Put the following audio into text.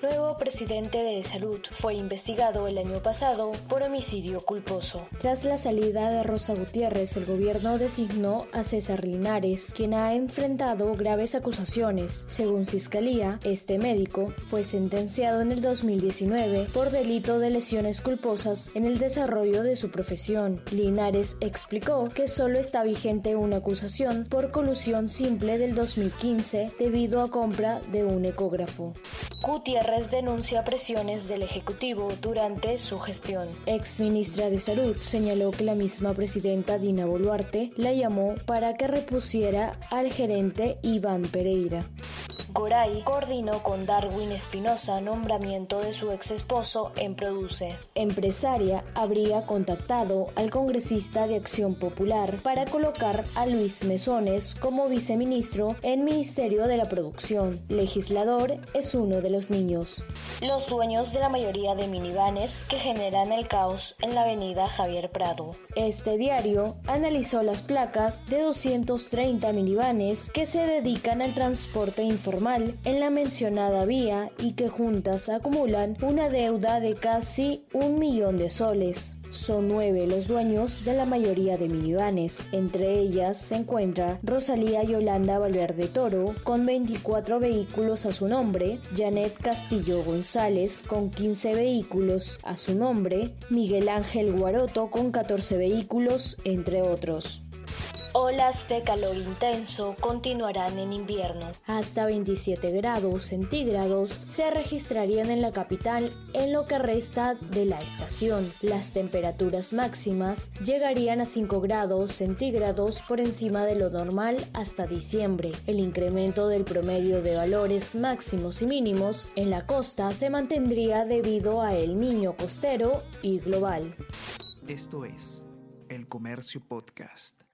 Nuevo presidente de Salud fue investigado el año pasado por homicidio culposo. Tras la salida de Rosa Gutiérrez, el gobierno designó a César Linares, quien ha enfrentado graves acusaciones. Según Fiscalía, este médico fue sentenciado en el 2019 por delito de lesiones culposas en el desarrollo de su profesión. Linares explicó que solo está vigente una acusación por colusión simple del 2015 debido a compra de un ecógrafo. Gutiérrez denuncia presiones del Ejecutivo durante su gestión. Ex ministra de Salud señaló que la misma presidenta Dina Boluarte la llamó para que repusiera al gerente Iván Pereira. Goray coordinó con Darwin Espinosa nombramiento de su ex esposo en Produce. Empresaria habría contactado al congresista de Acción Popular para colocar a Luis Mesones como viceministro en Ministerio de la Producción. Legislador es uno de los niños. Los dueños de la mayoría de minivanes que generan el caos en la avenida Javier Prado. Este diario analizó las placas de 230 minivanes que se dedican al transporte en la mencionada vía y que juntas acumulan una deuda de casi un millón de soles. Son nueve los dueños de la mayoría de minivanes. Entre ellas se encuentra Rosalía Yolanda Valverde Toro, con 24 vehículos a su nombre, Janet Castillo González, con 15 vehículos a su nombre, Miguel Ángel Guaroto, con 14 vehículos, entre otros. Olas de calor intenso continuarán en invierno. Hasta 27 grados centígrados se registrarían en la capital en lo que resta de la estación. Las temperaturas máximas llegarían a 5 grados centígrados por encima de lo normal hasta diciembre. El incremento del promedio de valores máximos y mínimos en la costa se mantendría debido a el niño costero y global. Esto es El Comercio Podcast.